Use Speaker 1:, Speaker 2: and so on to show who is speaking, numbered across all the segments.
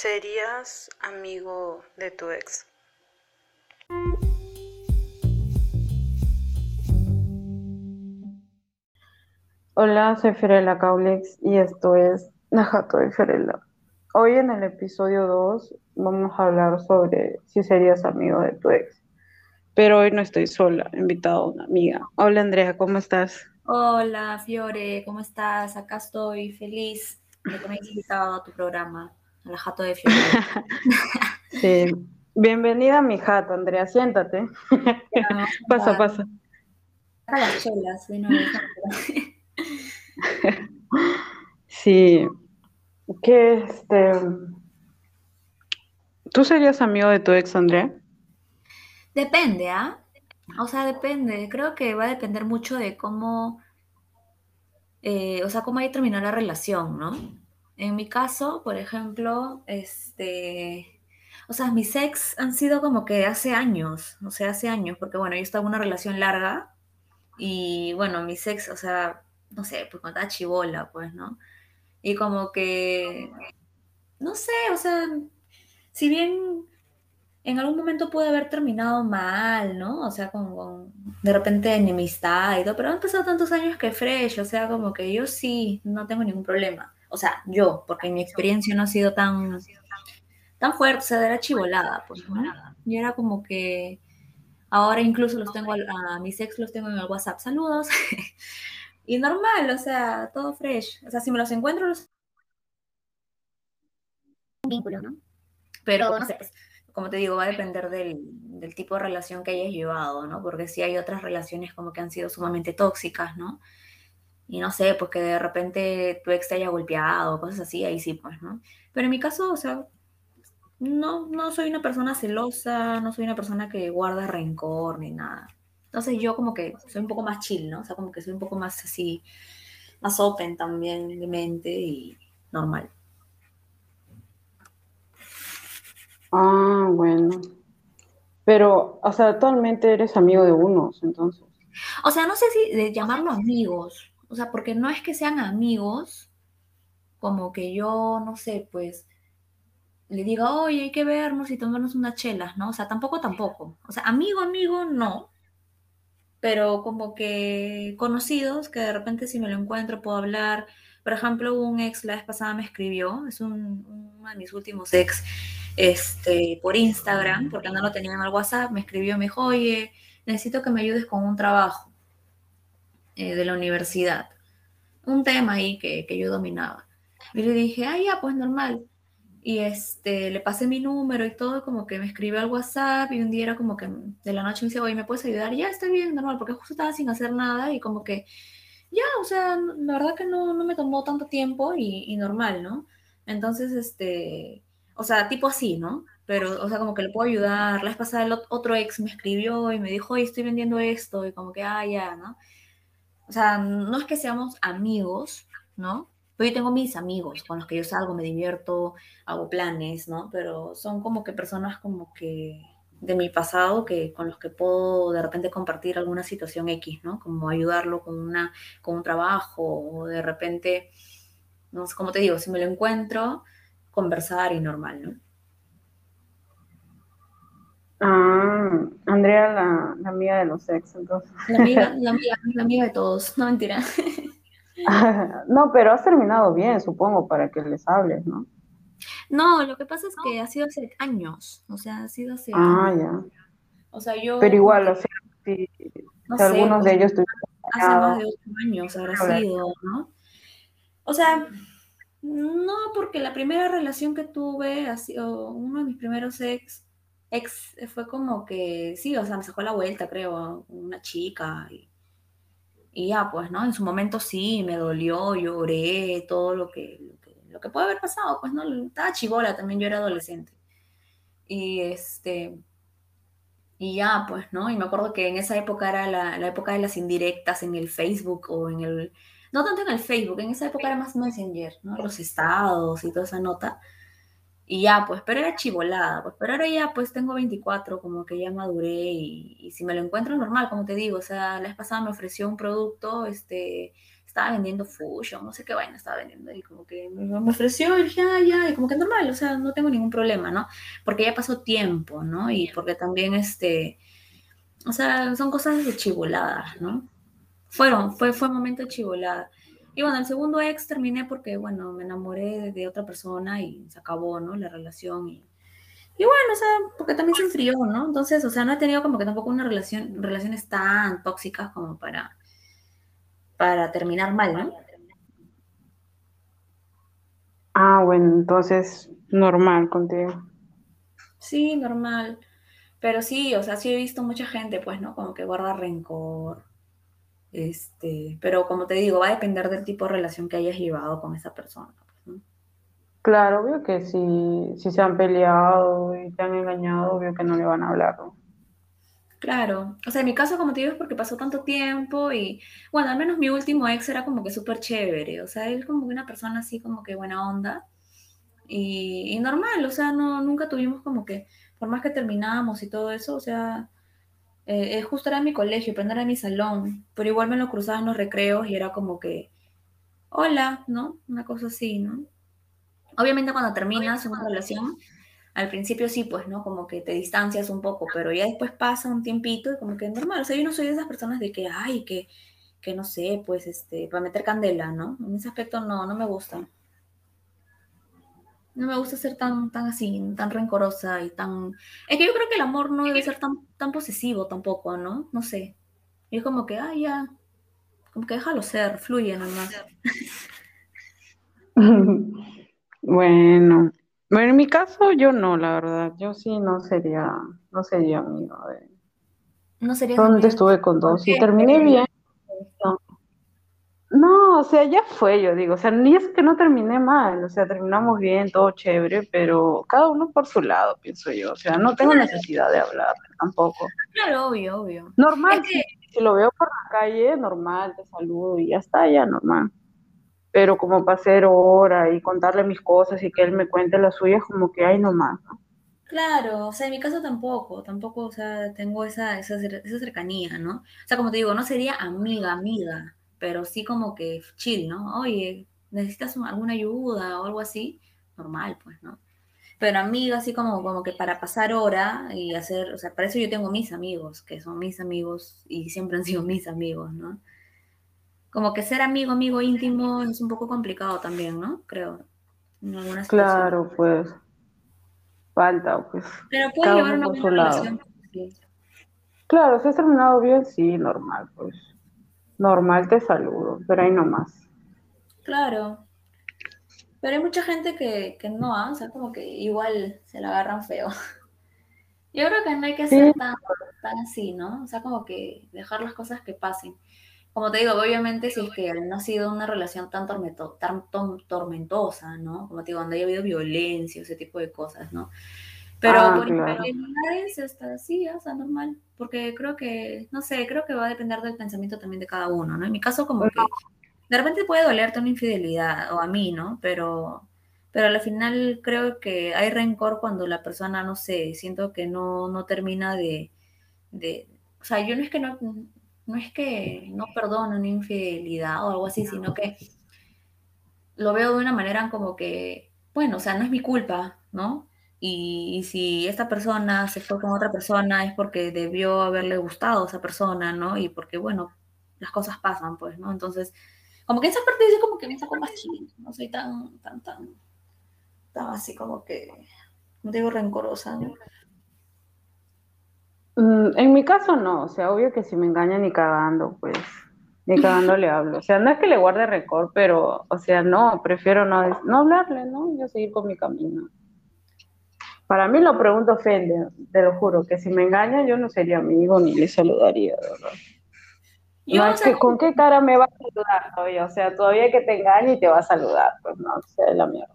Speaker 1: ¿Serías amigo de tu ex?
Speaker 2: Hola, soy Ferela Caulex y esto es Najato de Ferela. Hoy en el episodio 2 vamos a hablar sobre si serías amigo de tu ex. Pero hoy no estoy sola, he invitado a una amiga. Hola Andrea, ¿cómo estás?
Speaker 3: Hola Fiore, ¿cómo estás? Acá estoy feliz de que me hayas invitado a tu programa, a la Jato de Fiore.
Speaker 2: sí, bienvenida a mi jato, Andrea, siéntate. pasa, pasa.
Speaker 3: A las chelas, de nuevo.
Speaker 2: sí, que este... ¿Tú serías amigo de tu ex, Andrea?
Speaker 3: Depende, ¿ah? O sea, depende. Creo que va a depender mucho de cómo, eh, o sea, cómo ahí terminó la relación, ¿no? En mi caso, por ejemplo, este, o sea, mis ex han sido como que hace años, o sea, hace años, porque bueno, yo estaba en una relación larga y bueno, mis ex, o sea, no sé, pues cuando estaba chivola, pues, ¿no? Y como que, no sé, o sea, si bien en algún momento puede haber terminado mal, ¿no? O sea, con, de repente enemistad y todo, pero han pasado tantos años que fresh, o sea, como que yo sí, no tengo ningún problema. O sea, yo, porque mi experiencia no ha sido tan, tan fuerte, o sea, era chivolada, pues, ¿no? Y era como que ahora incluso los tengo, a, mis ex los tengo en el WhatsApp, saludos. y normal, o sea, todo fresh. O sea, si me los encuentro, los... vínculo, ¿no? Pero, no sé, pues, como te digo, va a depender del, tipo de relación que hayas llevado, ¿no? Porque si hay otras relaciones como que han sido sumamente tóxicas, ¿no? Y no sé, pues que de repente tu ex te haya golpeado, cosas así, ahí sí, pues, ¿no? Pero en mi caso, o sea, no, no soy una persona celosa, no soy una persona que guarda rencor ni nada. Entonces yo como que soy un poco más chill, ¿no? O sea, como que soy un poco más así, más open también de mente y normal.
Speaker 2: Ah, bueno. Pero, o sea, actualmente eres amigo de unos, entonces.
Speaker 3: O sea, no sé si de llamarlo amigos, o sea, porque no es que sean amigos, como que yo, no sé, pues, le diga, oye, hay que vernos y tomarnos unas chelas, ¿no? O sea, tampoco, tampoco. O sea, amigo, amigo, no. Pero como que conocidos, que de repente si me lo encuentro puedo hablar. Por ejemplo, un ex la vez pasada me escribió, es un, uno de mis últimos ex, este, por Instagram, porque no lo tenía en el WhatsApp, me escribió, me dijo, oye, necesito que me ayudes con un trabajo eh, de la universidad. Un tema ahí que, que, yo dominaba. Y le dije, ah, ya, pues normal. Y este, le pasé mi número y todo, como que me escribió al WhatsApp y un día era como que de la noche me dice, oye, ¿me puedes ayudar? ya, estoy bien, normal, porque justo estaba sin hacer nada y como que, ya, o sea, la verdad que no, no me tomó tanto tiempo y, y normal, ¿no? Entonces, este, o sea, tipo así, ¿no? Pero, o sea, como que le puedo ayudar. La vez pasada el otro ex me escribió y me dijo, oye, estoy vendiendo esto, y como que, ah, ya, ¿no? O sea, no es que seamos amigos, ¿no? Pero yo tengo mis amigos con los que yo salgo, me divierto, hago planes, ¿no? Pero son como que personas como que de mi pasado que con los que puedo de repente compartir alguna situación X, ¿no? Como ayudarlo con una con un trabajo o de repente no sé, como te digo, si me lo encuentro, conversar y normal, ¿no?
Speaker 2: Ah, Andrea, la, amiga de los ex, entonces.
Speaker 3: La amiga, la amiga, la amiga de todos, no mentira.
Speaker 2: no, pero has terminado bien, supongo, para que les hables, ¿no?
Speaker 3: No, lo que pasa es que ha sido hace años, o sea, ha sido hace
Speaker 2: Ah, ya.
Speaker 3: O sea, yo...
Speaker 2: Pero igual, o sea, si, algunos de ellos
Speaker 3: Hace más de ocho años habrá sido, ¿no? O sea, no, porque la primera relación que tuve, ha sido uno de mis primeros ex, ex fue como que, sí, o sea, me sacó la vuelta, creo, una chica. Y, y ya, pues, ¿no? En su momento sí, me dolió, lloré, todo lo que, lo que, puede haber pasado, pues, ¿no? Estaba chivola también, yo era adolescente. Y este, y ya, pues, ¿no? Y me acuerdo que en esa época era la, la época de las indirectas en el Facebook o en el no tanto en el Facebook, en esa época era más Messenger, ¿no? Los estados y toda esa nota. Y ya, pues, pero era chivolada, pues, pero ahora ya, pues, tengo 24, como que ya maduré y, si me lo encuentro normal, como te digo, o sea, la vez pasada me ofreció un producto, este, estaba vendiendo fusion, no sé qué vaina estaba vendiendo, y como que me, ofreció, y dije, ah, ya, y como que normal, o sea, no tengo ningún problema, ¿no? Porque ya pasó tiempo, ¿no? Y porque también, este, o sea, son cosas de chivoladas, ¿no? Fueron, fue, fue momento de chivolada. Y bueno, el segundo ex terminé porque, bueno, me enamoré de, otra persona y se acabó, ¿no? La relación y, y bueno, o sea, porque también se enfrió, ¿no? Entonces, o sea, no he tenido como que tampoco una relación, relaciones tan tóxicas como para, para terminar mal, ¿no?
Speaker 2: Ah, bueno, entonces normal contigo.
Speaker 3: Sí, normal. Pero sí, o sea, sí he visto mucha gente, pues, ¿no? Como que guarda rencor. Este, pero como te digo, va a depender del tipo de relación que hayas llevado con esa persona. Pues,
Speaker 2: claro, obvio que si, si se han peleado y te han engañado, obvio que no le van a hablar, ¿no?
Speaker 3: Claro, o sea, en mi caso, como te digo, es porque pasó tanto tiempo y, bueno, al menos mi último ex era como que súper chévere, o sea, él como que una persona así como que buena onda y, normal, o sea, no, nunca tuvimos como que, por más que terminamos y todo eso, o sea, eh, justo era mi colegio, pero no era mi salón, pero igual me lo cruzaba en los recreos y era como que, hola, ¿no? Una cosa así, ¿no? Obviamente cuando terminas una relación al principio sí, pues, ¿no? Como que te distancias un poco, pero ya después pasa un tiempito y como que es normal. O sea, yo no soy de esas personas de que, ay, que, que no sé, pues, este, para meter candela, ¿no? En ese aspecto no, no me gusta. No me gusta ser tan, tan así, tan rencorosa y tan... Es que yo creo que el amor no debe ser tan, tan posesivo tampoco, ¿no? No sé. Y es como que, ay, ya, como que déjalo ser, fluye nomás.
Speaker 2: bueno, bueno, en mi caso yo no, la verdad. Yo sí no sería, no sería amigo de.
Speaker 3: No sería
Speaker 2: Donde estuve con dos y terminé bien. No. O sea, ya fue, yo digo. O sea, ni es que no terminé mal. O sea, terminamos bien, todo chévere, pero cada uno por su lado, pienso yo. O sea, no tengo necesidad de hablar tampoco.
Speaker 3: Claro, obvio, obvio.
Speaker 2: Normal, si lo veo por la calle, normal, te saludo y ya está, ya normal pero como para hacer hora y contarle mis cosas y que él me cuente las suyas, como que hay nomás, ¿no?
Speaker 3: Claro, o sea, en mi caso tampoco, tampoco, o sea, tengo esa, esa, esa cercanía, ¿no? O sea, como te digo, no sería amiga, amiga, pero sí como que chill, ¿no? Oye, ¿necesitas alguna ayuda o algo así? Normal, pues, ¿no? Pero amiga, así como, como que para pasar hora y hacer, o sea, para eso yo tengo mis amigos, que son mis amigos y siempre han sido mis amigos, ¿no? como que ser amigo, amigo íntimo es un poco complicado también, ¿no? Creo.
Speaker 2: En algunas claro, pues. Falta, pues.
Speaker 3: Pero puede llevar una buena relación.
Speaker 2: Claro, si has terminado bien, sí, normal, pues. Normal te saludo, pero ahí nomás.
Speaker 3: Claro. Pero hay mucha gente que, que no, ¿ah? o sea, como que igual se la agarran feo. Yo creo que no hay que ser tan, tan así, ¿no? O sea, como que dejar las cosas que pasen como te digo, obviamente si es que no ha sido una relación tan, tan tormentosa, ¿no? Como te digo, donde haya habido violencia, ese tipo de cosas, ¿no? Pero ah, por claro. es está así, o sea, normal, porque creo que, no sé, creo que va a depender del pensamiento también de cada uno, ¿no? En mi caso como que de repente puede dolerte una infidelidad, o a mí, ¿no? Pero, pero al final creo que hay rencor cuando la persona, no sé, siento que no, no termina de, de, o sea, yo no es que no, no es que no perdono una infidelidad o algo así, sino que lo veo de una manera como que, bueno, o sea, no es mi culpa, ¿no? Y, si esta persona se fue con otra persona es porque debió haberle gustado a esa persona, ¿no? Y porque, bueno, las cosas pasan, pues, ¿no? Entonces, como que esa parte dice como que me saco más chido, no soy tan, tan, tan, tan así como que, no digo rencorosa, ¿no?
Speaker 2: Mm, en mi caso no, o sea, obvio que si me engaña ni cagando, pues ni cagando le hablo. O sea, no es que le guarde récord, pero, o sea, no, prefiero no, no hablarle, ¿no? Yo seguir con mi camino. Para mí lo pregunto ofende, te lo juro, que si me engaña yo no sería amigo ni le saludaría, verdad. no, es que, ¿con qué cara me va a saludar todavía? O sea, todavía que te engañe y te va a saludar, pues no, o sea, es la mierda.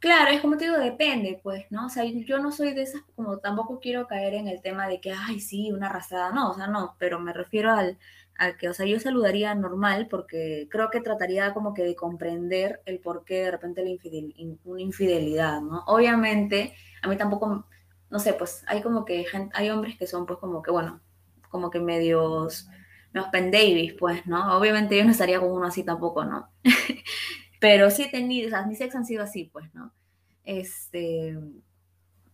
Speaker 3: Claro, es como te digo, depende, pues, ¿no? O sea, yo no soy de esas, como tampoco quiero caer en el tema de que, ay, sí, una arrasada, no, o sea, no, pero me refiero al, que, o sea, yo saludaría normal porque creo que trataría como que de comprender el por qué de repente la una infidelidad, ¿no? Obviamente, a mí tampoco, no sé, pues hay como que hay hombres que son pues como que, bueno, como que medios menos pen Davis, pues, ¿no? Obviamente yo no estaría con uno así tampoco, ¿no? pero sí he tenido, o sea, mis ex han sido así, pues, ¿no? Este,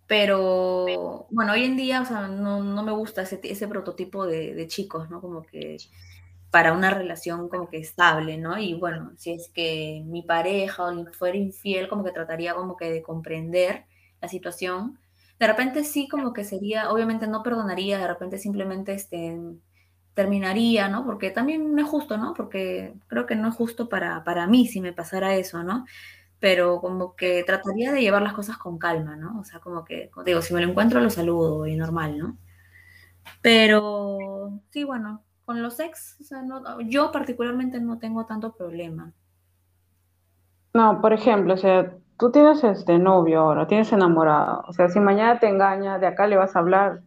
Speaker 3: pero bueno, hoy en día, o sea, no, no me gusta ese, ese prototipo de, de, chicos, ¿no? Como que para una relación como que estable, ¿no? Y bueno, si es que mi pareja fuera infiel, como que trataría como que de comprender la situación. De repente sí como que sería, obviamente no perdonaría, de repente simplemente este, terminaría, ¿no? Porque también no es justo, ¿no? Porque creo que no es justo para, para mí si me pasara eso, ¿no? Pero como que trataría de llevar las cosas con calma, ¿no? O sea, como que, digo, si me lo encuentro lo saludo y normal, ¿no? Pero sí, bueno, con los ex, o sea, no, yo particularmente no tengo tanto problema.
Speaker 2: No, por ejemplo, o sea, tú tienes este novio ahora, tienes enamorado, o sea, si mañana te engaña, de acá le vas a hablar,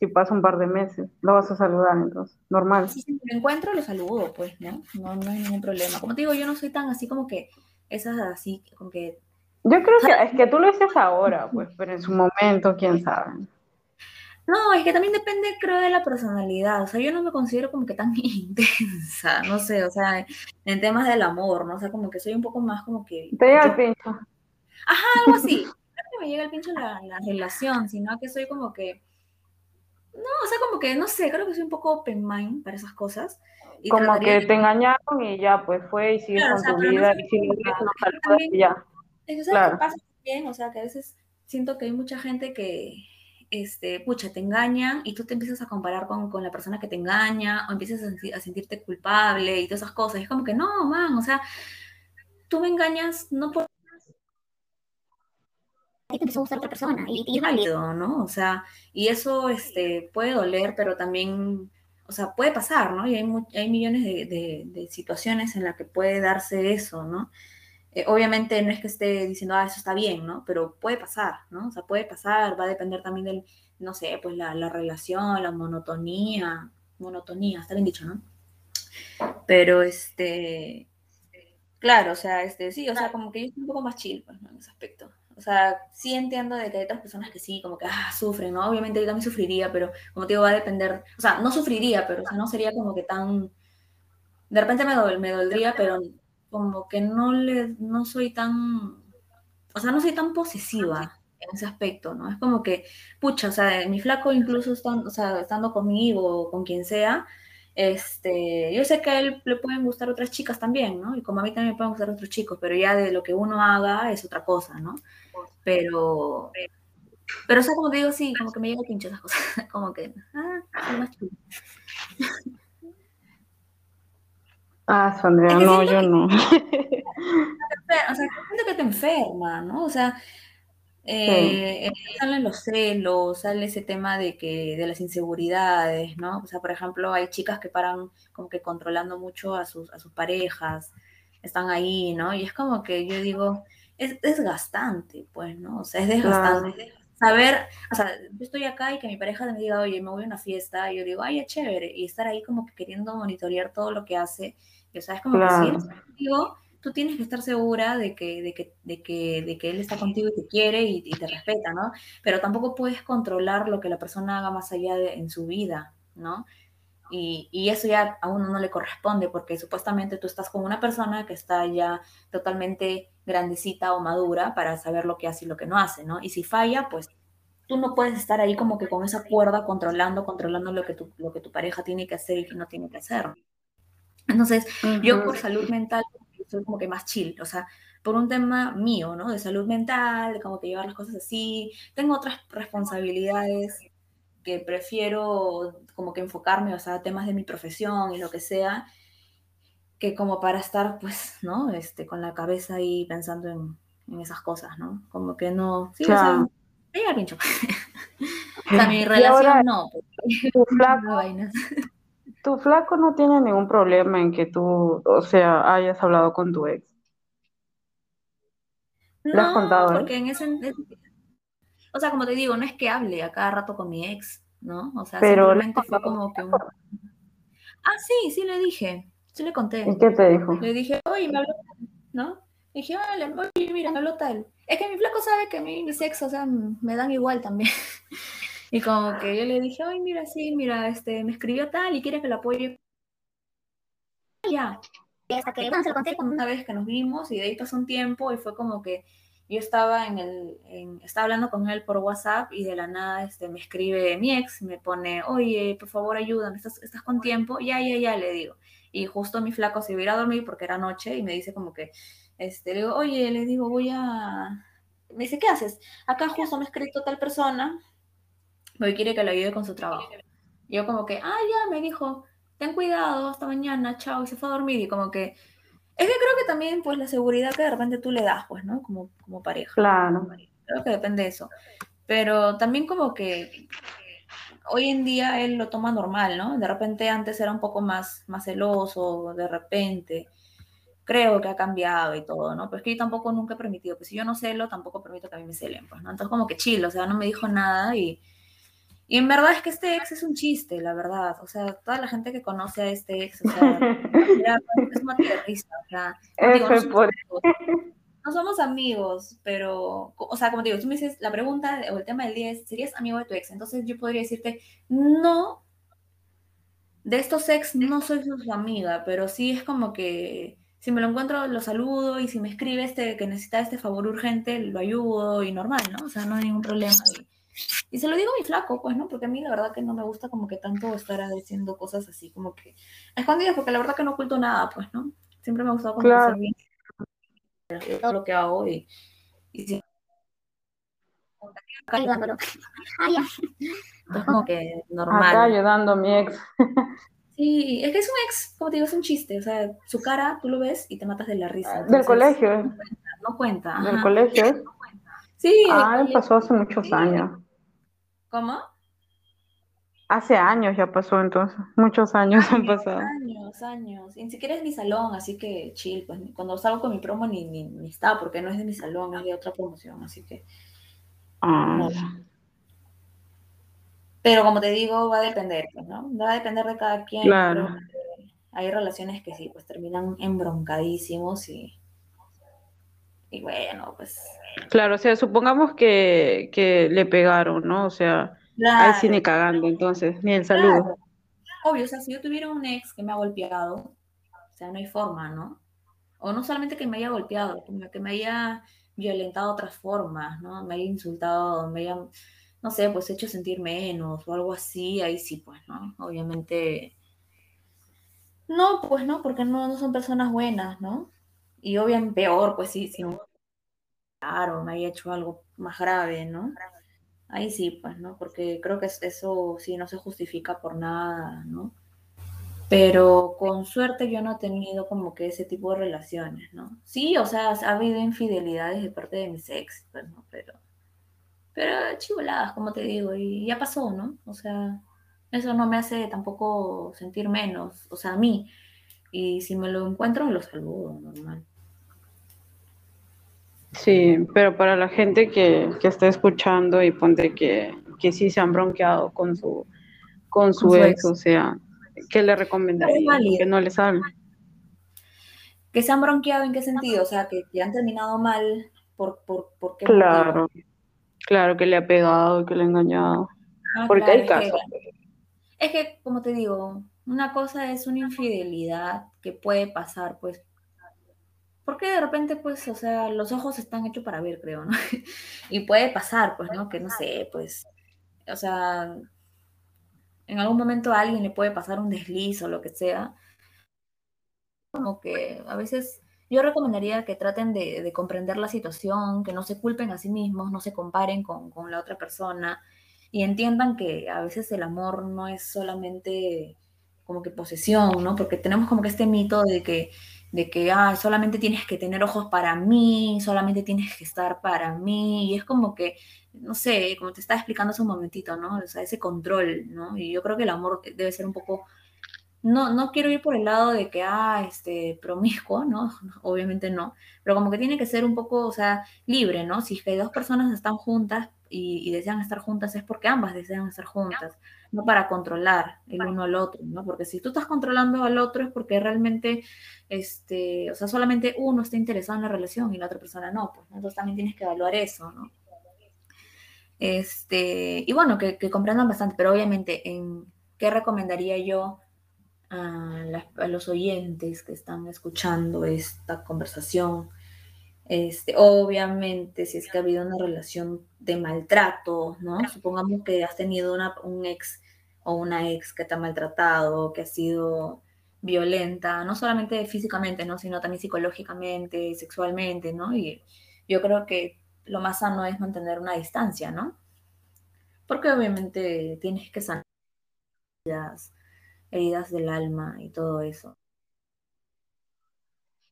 Speaker 2: si pasa un par de meses, lo vas a saludar, entonces, normal.
Speaker 3: Si me encuentro, lo saludo, pues, ¿no? ¿no? No hay ningún problema. Como te digo, yo no soy tan así como que, esas así, como que...
Speaker 2: Yo creo que es que tú lo dices ahora, pues, pero en su momento, quién sabe.
Speaker 3: No, es que también depende, creo, de la personalidad. O sea, yo no me considero como que tan intensa, no sé, o sea, en temas del amor, ¿no? O sea, como que soy un poco más como que...
Speaker 2: Te llega el pincho.
Speaker 3: Ajá, algo así. No es que me llega el pincho la, la relación, sino que soy como que... No, o sea, como que, no sé, creo que soy un poco open mind para esas cosas.
Speaker 2: Y como que te engañaron y ya, pues fue y sigues con tu vida. y si no y ya.
Speaker 3: Eso claro. pasa bien, o sea, que a veces siento que hay mucha gente que este, pucha, te engañan y tú te empiezas a comparar con, con la persona que te engaña o empiezas a, sentirte culpable y todas esas cosas. es como que no, man, o sea, tú me engañas no por... te empezó a gustar otra persona y, es válido, ¿no? O sea, y eso este, puede doler, pero también, o sea, puede pasar, ¿no? Y hay, hay millones de, de, de situaciones en las que puede darse eso, ¿no? Eh, obviamente no es que esté diciendo, ah, eso está bien, ¿no? Pero puede pasar, ¿no? O sea, puede pasar, va a depender también del, no sé, pues la, la relación, la monotonía, monotonía, está bien dicho, ¿no? Pero este, claro, o sea, este, sí, o sea, como que yo estoy un poco más chill, pues, ¿no? En ese aspecto. O sea, sí entiendo de que hay otras personas que sí, como que, ah, sufren, ¿no? Obviamente yo también sufriría, pero como te digo, va a depender, o sea, no sufriría, pero o sea, no sería como que tan, de repente me, me doldría, pero como que no le, no soy tan, o sea, no soy tan posesiva en ese aspecto, ¿no? Es como que, pucha, o sea, mi flaco incluso estando, o sea, estando conmigo o con quien sea, este, yo sé que a él le pueden gustar otras chicas también, ¿no? Y como a mí también me pueden gustar otros chicos, pero ya de lo que uno haga es otra cosa, ¿no? Pero, pero o sea, como te digo, sí, como que me llega pinche esas cosas, como que, ah, más chulo.
Speaker 2: Ah, Sandra, no, yo no.
Speaker 3: o sea, siento que te enferma, ¿no? O sea, eh, salen los celos, sale ese tema de que, de las inseguridades, ¿no? O sea, por ejemplo, hay chicas que paran como que controlando mucho a sus, a sus parejas, están ahí, ¿no? Y es como que yo digo, es desgastante, pues, ¿no? O sea, es desgastante. Saber, o sea, yo estoy acá y que mi pareja me diga, oye, me voy a una fiesta, y yo digo, ay, es chévere, y estar ahí como que queriendo monitorear todo lo que hace, o sea, es como que si contigo, tú tienes que estar segura de que, de que, de que, de que él está contigo y te quiere y, te respeta, ¿no? Pero tampoco puedes controlar lo que la persona haga más allá de, en su vida, ¿no? Y, y, eso ya a uno no le corresponde porque supuestamente tú estás con una persona que está ya totalmente grandecita o madura para saber lo que hace y lo que no hace, ¿no? Y si falla, pues tú no puedes estar ahí como que con esa cuerda controlando, controlando lo que tu, lo que tu pareja tiene que hacer y que no tiene que hacer. Entonces, yo por salud mental soy como que más chill, o sea, por un tema mío, ¿no? De salud mental, de como que llevar las cosas así. Tengo otras responsabilidades que prefiero como que enfocarme, o sea, temas de mi profesión y lo que sea, que como para estar, pues, ¿no? Este, con la cabeza ahí pensando en, en esas cosas, ¿no? Como que no... Sí, claro. o sea, pincho. o sea, mi relación no.
Speaker 2: Tu flaco, tu flaco no tiene ningún problema en que tú, o sea, hayas hablado con tu ex.
Speaker 3: ¿Le has contado? Porque en ese, o sea, como te digo, no es que hable a cada rato con mi ex, ¿no? O sea, simplemente fue como que un... Ah, sí, sí le dije, sí le conté.
Speaker 2: ¿Y qué te dijo?
Speaker 3: Le dije, oye, me habló, ¿no? Le dije, oye, mira, me habló tal. Es que mi flaco sabe que a mí mis ex, o sea, me dan igual también. Y como que yo le dije, ay, mira, sí, mira, este, me escribió tal y quiere que lo apoye ya. Y hasta que, bueno, se lo conté como una vez que nos vimos y de ahí pasó un tiempo y fue como que yo estaba en el, en, estaba hablando con él por WhatsApp y de la nada este, me escribe mi ex, me pone, oye, por favor ayúdame, ¿estás, estás con tiempo? Ya, ya, ya, le digo. Y justo mi flaco se iba a ir a dormir porque era noche y me dice como que, este, le digo, oye, le digo, voy a... Me dice, ¿qué haces? Acá justo me ha escrito tal persona, porque quiere que le ayude con su trabajo. Y yo como que, ah, ya, me dijo, ten cuidado, hasta mañana, chao, y se fue a dormir y como que es que creo que también, pues, la seguridad que de repente tú le das, pues, ¿no? Como, como pareja.
Speaker 2: Claro.
Speaker 3: Creo que depende de eso. Pero también como que hoy en día él lo toma normal, ¿no? De repente antes era un poco más, más celoso, de repente. Creo que ha cambiado y todo, ¿no? Pero es que yo tampoco nunca he permitido, pues si yo no celo, tampoco permito que a mí me celen, pues, ¿no? Entonces como que chill, o sea, no me dijo nada y y en verdad es que este ex es un chiste, la verdad. O sea, toda la gente que conoce a este ex, o sea, es una risa. O sea, no, somos no, somos amigos, pero, o sea, como te digo, tú me dices, la pregunta o el tema del día es, ¿serías amigo de tu ex? Entonces yo podría decirte, no, de estos ex no soy su amiga, pero sí es como que si me lo encuentro lo saludo y si me escribe este que necesita este favor urgente, lo ayudo y normal, ¿no? O sea, no hay ningún problema. Y se lo digo a mi flaco, pues, ¿no? Porque a mí la verdad que no me gusta como que tanto estar diciendo cosas así como que escondidas, porque la verdad que no oculto nada, pues, ¿no? Siempre me ha gustado como claro. bien todo lo que hago y, y sí. Entonces como que normal.
Speaker 2: Acá ayudando a mi ex.
Speaker 3: Sí, es que es un ex, como te digo, es un chiste. O sea, su cara, tú lo ves y te matas de la risa.
Speaker 2: Entonces, Del colegio.
Speaker 3: No cuenta.
Speaker 2: No cuenta. Del colegio.
Speaker 3: Sí.
Speaker 2: Ah, pasó hace muchos años.
Speaker 3: ¿Cómo?
Speaker 2: Hace años ya pasó entonces, muchos años, han pasado.
Speaker 3: Años, años. Y ni siquiera es mi salón, así que chill, pues cuando salgo con mi promo ni, ni, está, porque no es de mi salón, es de otra promoción, así que...
Speaker 2: Ah.
Speaker 3: Pero como te digo, va a depender, pues, ¿no? Va a depender de cada quien.
Speaker 2: Claro.
Speaker 3: Hay relaciones que sí, pues terminan embroncadísimos y... Y bueno, pues
Speaker 2: Claro, o sea, supongamos que, que le pegaron, ¿no? O sea, claro. ahí sí ni cagando, entonces, ni el saludo. Claro.
Speaker 3: Obvio, o sea, si yo tuviera un ex que me ha golpeado, o sea, no hay forma, ¿no? O no solamente que me haya golpeado, que me haya violentado de otras formas, ¿no? Me haya insultado, me haya, no sé, pues hecho sentir menos o algo así, ahí sí, pues, ¿no? Obviamente. No, pues no, porque no, no son personas buenas, ¿no? Y obviamente peor, pues sí, si o me haya hecho algo más grave, ¿no? Ahí sí, pues, ¿no? Porque creo que eso sí no se justifica por nada, ¿no? Pero con suerte yo no he tenido como que ese tipo de relaciones, ¿no? Sí, o sea, ha habido infidelidades de parte de mis ex, pues, ¿no? Pero, pero chivoladas, como te digo, y ya pasó, ¿no? O sea, eso no me hace tampoco sentir menos, o sea, a mí. Y si me lo encuentro, lo saludo, normal.
Speaker 2: Sí, pero para la gente que, que está escuchando y ponte que, que sí se han bronqueado con su, con su, ex, o sea, ¿qué le recomendaría? Que no les hable.
Speaker 3: ¿Que se han bronqueado en qué sentido? O sea, que, que han terminado mal, ¿por, por, por qué?
Speaker 2: Claro, claro, que le ha pegado, que le ha engañado. Ah, Porque hay casos.
Speaker 3: es que, como te digo, una cosa es una infidelidad que puede pasar, pues, porque de repente, pues, o sea, los ojos están hechos para ver, creo, ¿no? y puede pasar, pues, ¿no? Que no sé, pues, o sea, en algún momento a alguien le puede pasar un desliz o lo que sea. Como que a veces yo recomendaría que traten de, comprender la situación, que no se culpen a sí mismos, no se comparen con, con la otra persona y entiendan que a veces el amor no es solamente como que posesión, ¿no? Porque tenemos como que este mito de que de que ah, solamente tienes que tener ojos para mí, solamente tienes que estar para mí, y es como que, no sé, como te estaba explicando hace un momentito, ¿no? O sea, ese control, ¿no? Y yo creo que el amor debe ser un poco, no, no quiero ir por el lado de que, ah, este, promiscuo, ¿no? Obviamente no, pero como que tiene que ser un poco, o sea, libre, ¿no? Si es que dos personas están juntas y, y desean estar juntas es porque ambas desean estar juntas para controlar el uno al otro, ¿no? Porque si tú estás controlando al otro es porque realmente, este, o sea, solamente uno está interesado en la relación y la otra persona no, pues, entonces también tienes que evaluar eso, ¿no? Este, y bueno, que, comprendan bastante, pero obviamente, ¿en qué recomendaría yo a, los oyentes que están escuchando esta conversación. Este, obviamente, si es que ha habido una relación de maltrato, ¿no? Supongamos que has tenido una, un ex o una ex que te ha maltratado, que ha sido violenta, no solamente físicamente, ¿no? Sino también psicológicamente, sexualmente, ¿no? Y yo creo que lo más sano es mantener una distancia, ¿no? Porque obviamente tienes que sanar heridas del alma y todo eso.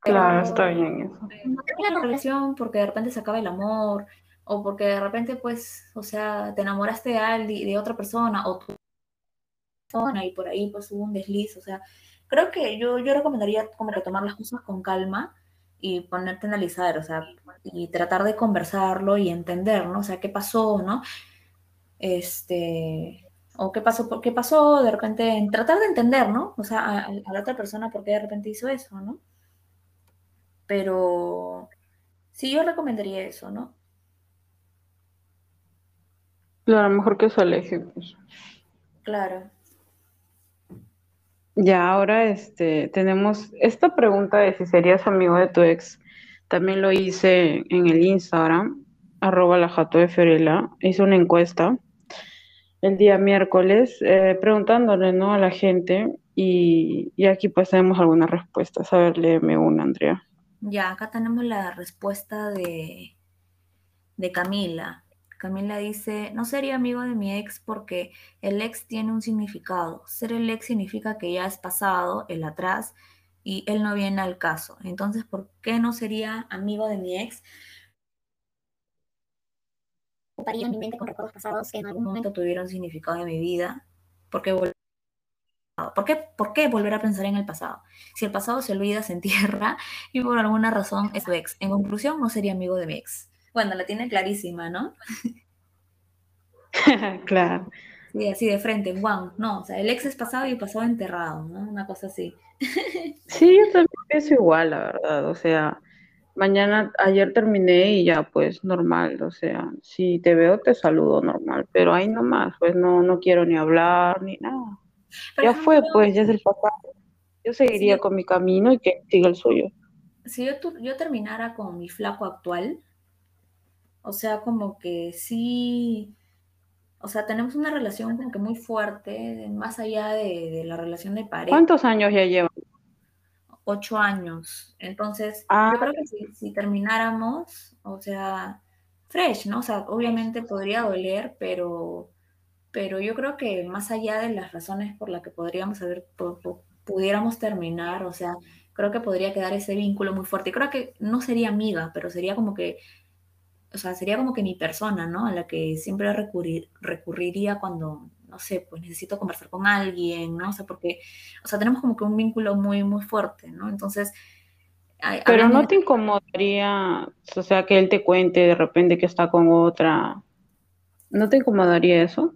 Speaker 2: Claro, está bien eso.
Speaker 3: No la relación porque de repente se acaba el amor, o porque de repente, pues, o sea, te enamoraste de alguien, de otra persona, o tu persona, y por ahí pues hubo un desliz, o sea, creo que yo, yo recomendaría como que tomar las cosas con calma y ponerte a analizar, o sea, y tratar de conversarlo y entender, ¿no? O sea, qué pasó, ¿no? Este, o qué pasó, qué pasó de repente, en tratar de entender, ¿no? O sea, a, la otra persona por qué de repente hizo eso, ¿no? Pero sí, yo recomendaría eso, ¿no?
Speaker 2: Claro, mejor que se aleje, pues.
Speaker 3: Claro.
Speaker 2: Ya ahora este, tenemos esta pregunta de si serías amigo de tu ex. También lo hice en el Instagram, arroba la jato de Ferela. Hice una encuesta el día miércoles, eh, preguntándole ¿no? a la gente y, aquí pues tenemos algunas respuestas. A ver, léeme una, Andrea.
Speaker 3: Ya, acá tenemos la respuesta de, de Camila. Camila dice, no sería amigo de mi ex porque el ex tiene un significado. Ser el ex significa que ya es pasado, el atrás, y él no viene al caso. Entonces, ¿por qué no sería amigo de mi ex? ocuparía mi mente con recuerdos pasados que en algún momento tuvieron significado en mi vida. ¿Por qué, ¿Por, qué, ¿Por qué volver a pensar en el pasado? Si el pasado se olvida, se entierra y por alguna razón es tu ex. En conclusión, no sería amigo de mi ex. Bueno, la tiene clarísima, ¿no?
Speaker 2: claro.
Speaker 3: Sí, así de frente, wow, no, o sea, el ex es pasado y pasado enterrado, ¿no? Una cosa así.
Speaker 2: sí, yo también pienso igual, la verdad, o sea, mañana, ayer terminé y ya pues normal, o sea, si te veo te saludo normal, pero ahí nomás, pues no, no quiero ni hablar ni nada. ya fue, pues ya es el pasado. Yo seguiría con mi camino y que siga el suyo.
Speaker 3: Si yo, yo terminara con mi flaco actual, o sea, como que sí, o sea, tenemos una relación como que muy fuerte, más allá de, de la relación de pareja.
Speaker 2: ¿Cuántos años ya llevan?
Speaker 3: ocho años. Entonces, yo ah. creo que si, termináramos, o sea, fresh, ¿no? O sea, obviamente podría doler, pero, pero yo creo que más allá de las razones por las que podríamos haber, pudiéramos terminar, o sea, creo que podría quedar ese vínculo muy fuerte. Y creo que no sería amiga, pero sería como que, o sea, sería como que mi persona, ¿no? A la que siempre recurrir, recurriría cuando no sé, pues necesito conversar con alguien, ¿no? O sea, porque, o sea, tenemos como que un vínculo muy, muy fuerte, ¿no? Entonces...
Speaker 2: Pero no te incomodaría, o sea, que él te cuente de repente que está con otra, ¿no te incomodaría eso?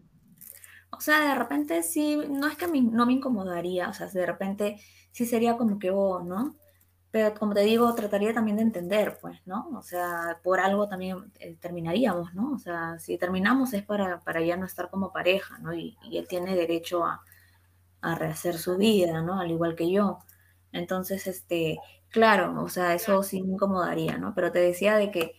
Speaker 3: O sea, de repente sí, no es que no me incomodaría, o sea, de repente sí sería como que, oh, ¿no? Pero como te digo, trataría también de entender, pues, ¿no? O sea, por algo también eh, terminaríamos, ¿no? O sea, si terminamos es para, para ya no estar como pareja, ¿no? Y, él tiene derecho a, a, rehacer su vida, ¿no? Al igual que yo. Entonces, este, claro, o sea, eso sí me incomodaría, ¿no? Pero te decía de que,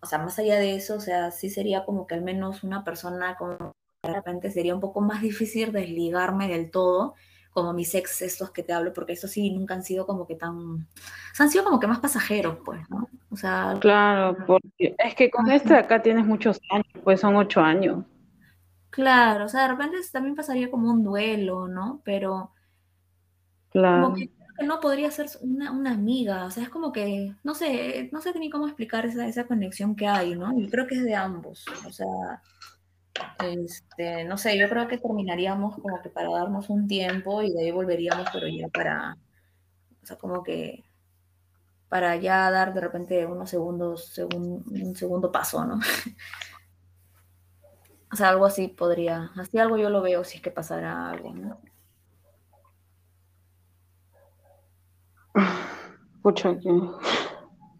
Speaker 3: o sea, más allá de eso, o sea, sí sería como que al menos una persona como de repente sería un poco más difícil desligarme del todo como mis ex estos que te hablo, porque estos sí nunca han sido como que tan, o sea, han sido como que más pasajeros, pues, ¿no? O sea...
Speaker 2: Claro, porque es que con este de acá tienes muchos años, pues son ocho años.
Speaker 3: Claro, o sea, de repente también pasaría como un duelo, ¿no? Pero...
Speaker 2: Claro.
Speaker 3: Como que no podría ser una, una, amiga, o sea, es como que, no sé, no sé ni cómo explicar esa, esa conexión que hay, ¿no? Y creo que es de ambos, o sea, este, no sé, yo creo que terminaríamos como que para darnos un tiempo y de ahí volveríamos, pero ya para, o sea, como que para ya dar de repente unos segundos, un segundo paso, ¿no? o sea, algo así podría, así algo yo lo veo si es que pasara algo, ¿no?
Speaker 2: Pucha, que...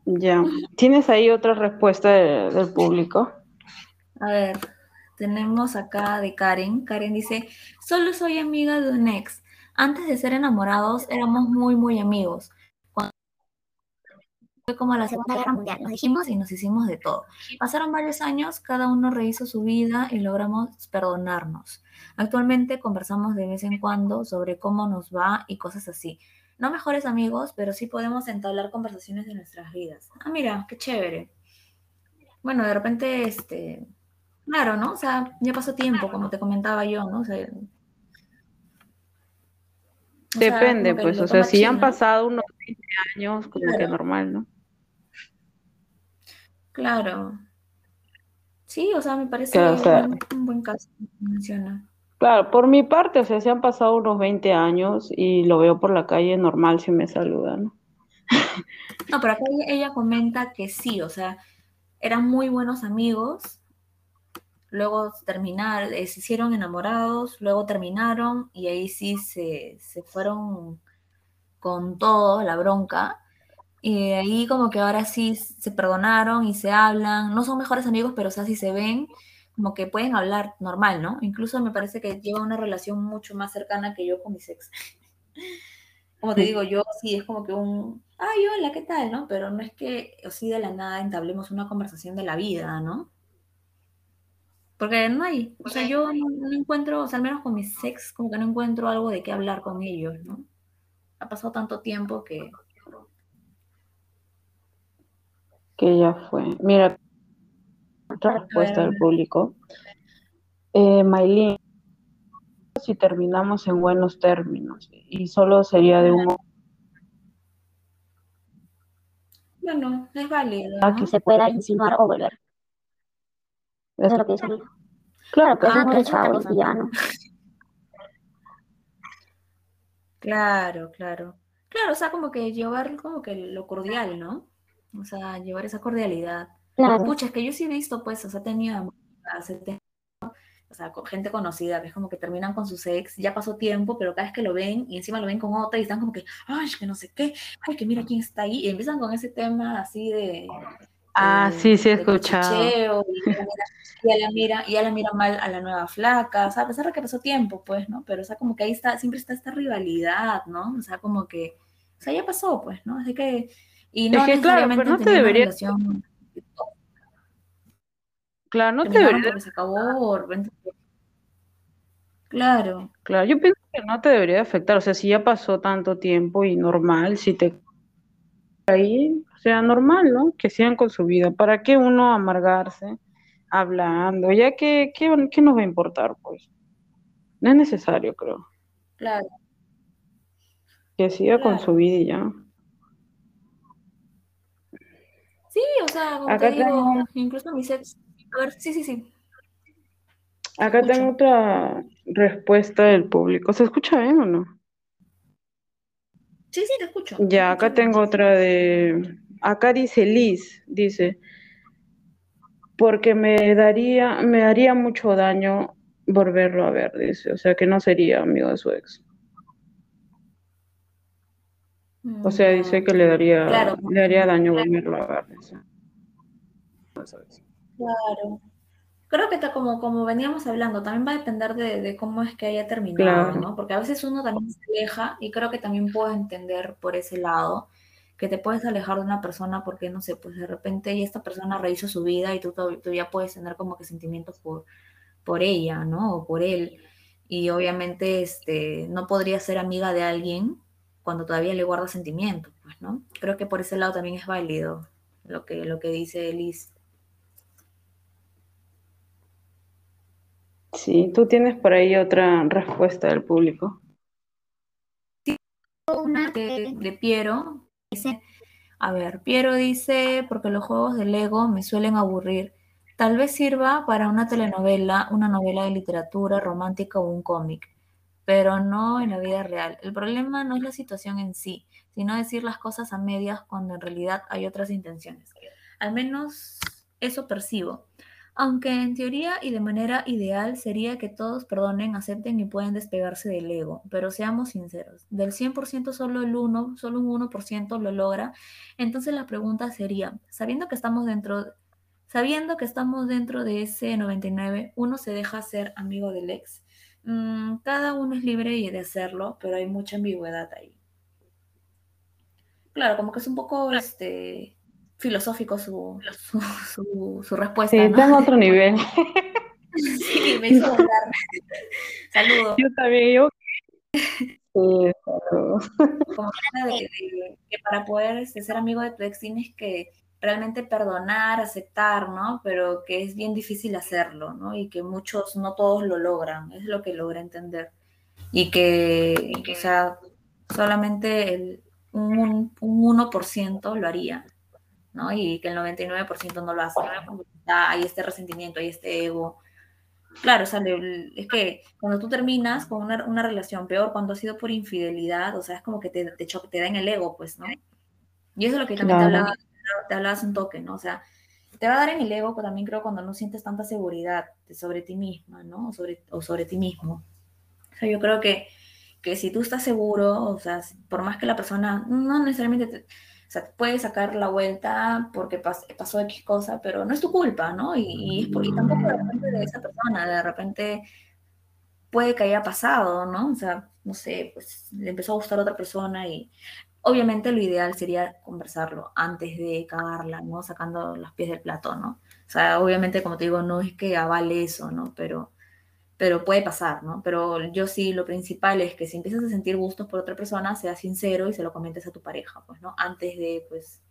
Speaker 2: Ya. ¿Tienes ahí otra respuesta del público?
Speaker 3: A ver. Tenemos acá de Karen. Karen dice, solo soy amiga de un ex. Antes de ser enamorados éramos muy, muy amigos. Fue como la Segunda Guerra Mundial, nos dijimos y nos hicimos de todo. Pasaron varios años, cada uno rehizo su vida y logramos perdonarnos. Actualmente conversamos de vez en cuando sobre cómo nos va y cosas así. No mejores amigos, pero sí podemos entablar conversaciones de nuestras vidas. Ah, mira, qué chévere. Bueno, de repente, este, claro, ¿no? O sea, ya pasó tiempo, como te comentaba yo, ¿no? O sea, o
Speaker 2: Depende, pues, o sea,
Speaker 3: toma
Speaker 2: si ya han pasado unos 20 años, como que
Speaker 3: Claro,
Speaker 2: normal, ¿no?
Speaker 3: claro. Sí, o sea, me
Speaker 2: Claro, o
Speaker 3: parece
Speaker 2: sea,
Speaker 3: buen- un buen caso que menciona.
Speaker 2: claro, por mi parte, o sea, si han pasado unos 20 años y lo veo por la calle, normal si me saluda, ¿no?
Speaker 3: No, pero acá ella comenta que sí, o sea, eran muy buenos amigos, luego terminaron, se hicieron enamorados, luego terminaron y ahí sí se, se fueron con todo, la bronca. Y ahí como que ahora sí se perdonaron y se hablan, no son mejores amigos, pero o sea, si se ven, como que pueden hablar normal, ¿no? Incluso me parece que lleva una relación mucho más cercana que yo con mis ex. Como te digo, yo sí es como que un, ay, hola, ¿qué tal? ¿no? Pero no es que así de la nada entablemos una conversación de la vida, ¿no? Porque no hay, o sea, yo no, no encuentro, o sea, al menos con mis ex, como que no encuentro algo de qué hablar con ellos, ¿no? Ha pasado tanto tiempo que,
Speaker 2: Que ya fue. Mira, otra respuesta del público. Eh, Maylin, si terminamos en buenos términos y solo sería de un
Speaker 3: bueno, es válido,
Speaker 2: Ah,
Speaker 3: ¿no?
Speaker 2: que
Speaker 4: se pueda insinuar o volver. Eso es lo que dice amigo.
Speaker 2: Claro,
Speaker 4: Pues
Speaker 3: Ah,
Speaker 4: es chavo y ya.
Speaker 3: Claro, claro. Claro, o sea, como que llevar como que lo cordial, ¿no? O sea, llevar esa cordialidad.
Speaker 4: Claro.
Speaker 3: Pucha, es que yo sí he visto, pues, o sea, tenía o sea, con gente conocida, que es como que terminan con sus ex, ya pasó tiempo, pero cada vez que lo ven y encima lo ven con otra y están como que, ay, que no sé qué, ay, que mira quién está ahí, y empiezan con ese tema así de,
Speaker 2: Ah,
Speaker 3: de,
Speaker 2: sí, sí he escuchado.
Speaker 3: y ya la mira, y ya la mira mal a la nueva flaca, o sea, a pesar de que pasó tiempo, pues, ¿no? Pero, o sea, como que ahí está, siempre está esta rivalidad, ¿no? O sea, como que, o sea, ya pasó, pues, ¿no? Así que, y no
Speaker 2: Es que claro, pero no te debería,
Speaker 3: relación
Speaker 2: claro, no te debería,
Speaker 3: se acabó, Claro,
Speaker 2: claro, yo pienso que no te debería afectar, o sea, si ya pasó tanto tiempo y normal, si te ahí, o sea, normal, ¿no? Que sigan con su vida. ¿Para qué uno amargarse hablando? Ya que, ¿qué, qué nos va a importar, pues? No es necesario, creo.
Speaker 3: claro,
Speaker 2: Que siga con su vida y ya.
Speaker 3: Sí, o sea, como
Speaker 2: Acá
Speaker 3: te digo,
Speaker 2: tengo,
Speaker 3: incluso mis ex, a ver, sí, sí, sí,
Speaker 2: acá tengo otra respuesta del público. ¿Se escucha bien o no?
Speaker 3: Sí, sí, te escucho,
Speaker 2: Ya, acá tengo otra de, acá dice Liz, dice, porque me daría, me haría mucho daño volverlo a ver, dice, o sea, que no sería amigo de su ex. O
Speaker 3: Mm,
Speaker 2: sea,
Speaker 3: Ya,
Speaker 2: dice que le daría,
Speaker 3: claro,
Speaker 2: le haría daño volverlo a ver, dice.
Speaker 3: claro. Creo que está como, como veníamos hablando, también va a depender de, de cómo es que haya terminado,
Speaker 2: Claro,
Speaker 3: ¿no? Porque a veces uno también se aleja y creo que también puedo entender por ese lado que te puedes alejar de una persona porque, no sé, pues de repente esta persona rehizo su vida y tú, tú ya puedes tener como que sentimientos por, por ella, ¿no? O por él. Y obviamente este, no podría ser amiga de alguien cuando todavía le guarda sentimientos, pues, ¿no? Creo que por ese lado también es válido lo que, lo que dice Liz.
Speaker 2: sí, tú tienes por ahí otra respuesta del público.
Speaker 3: Una de, de Piero dice, a ver, Piero dice, porque los juegos del Lego me suelen aburrir. Tal vez sirva para una telenovela, una novela de literatura romántica o un cómic, pero no en la vida real. El problema no es la situación en sí, sino decir las cosas a medias cuando en realidad hay otras intenciones. Al menos eso percibo. Aunque en teoría y de manera ideal sería que todos perdonen, acepten y puedan despegarse del ego, pero seamos sinceros, del 100% solo el 1, solo un 1% lo logra, entonces la pregunta sería, sabiendo que estamos dentro sabiendo que estamos dentro de ese 99, uno se deja ser amigo del ex. mm, cada uno es libre de hacerlo, pero hay mucha ambigüedad ahí. Claro, como que es un poco este, filosófico su, su, su, respuesta.
Speaker 2: Sí, tengo otro nivel.
Speaker 3: sí, me hizo hablar. Saludos.
Speaker 2: Yo también, yo. Sí, saludos.
Speaker 3: Como que, que, para poder este, ser amigo de tu ex tienes que realmente perdonar, aceptar, ¿no? Pero que es bien difícil hacerlo, ¿no? Y que muchos, no todos lo logran, es lo que logré entender. Y que, o sea, solamente el, un, un 1% lo haría, ¿no? Y que el 99% no lo hace, ¿no? Hay este resentimiento, hay este ego. Claro, o sea, es que cuando tú terminas con una, una, relación, peor cuando ha sido por infidelidad, o sea, es como que te, te, te da en el ego, pues, ¿no? Y eso es lo que también te hablaba te hablabas un toque, ¿no? O sea, te va a dar en el ego, pero también creo cuando no sientes tanta seguridad sobre ti misma, ¿no? O sobre, o sobre ti mismo. O sea, yo creo que, que si tú estás seguro, o sea, por más que la persona, no necesariamente te, o sea, puede sacar la vuelta porque pasó X cosa, pero no es tu culpa, ¿no? Y, y, es tampoco de repente de esa persona, de repente puede que haya pasado, ¿no? O sea, no sé, pues le empezó a gustar a otra persona y Obviamente lo ideal sería conversarlo antes de cagarla, ¿no? Sacando los pies del plato, ¿no? O sea, obviamente, como te digo, no es que avale eso, ¿no? Pero, pero puede pasar, ¿no? Pero yo sí, lo principal es que si empiezas a sentir gustos por otra persona, seas sincero y se lo comentes a tu pareja, pues, ¿no? Antes de, pues...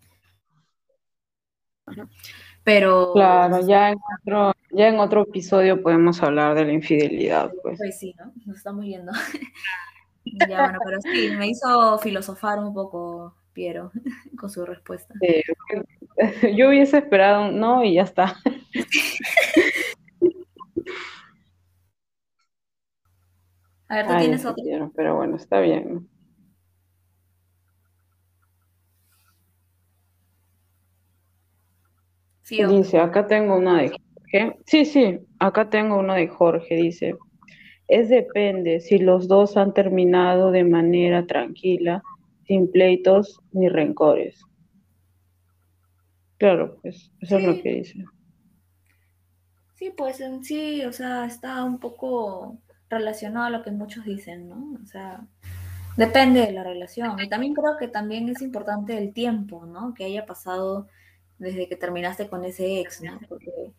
Speaker 3: Pero...
Speaker 2: Claro, ya en, otro, ya en otro episodio podemos hablar de la infidelidad, pues.
Speaker 3: Pues sí, ¿no? Nos estamos yendo. Ya, bueno, pero sí, me hizo filosofar un poco Piero con su respuesta.
Speaker 2: yo hubiese esperado no y ya está.
Speaker 3: A ver, tú tienes otro.
Speaker 2: pero bueno, está bien. Sí, dice, acá tengo una de Jorge. Sí, sí, acá tengo una de Jorge, dice. Es depende si los dos han terminado de manera tranquila, sin pleitos ni rencores. Claro, pues eso es lo que dice.
Speaker 3: Sí, pues en sí, o sea, está un poco relacionado a lo que muchos dicen, ¿no? O sea, depende de la relación. Y también creo que también es importante el tiempo, ¿no? Que haya pasado desde que terminaste con ese ex, ¿no? Porque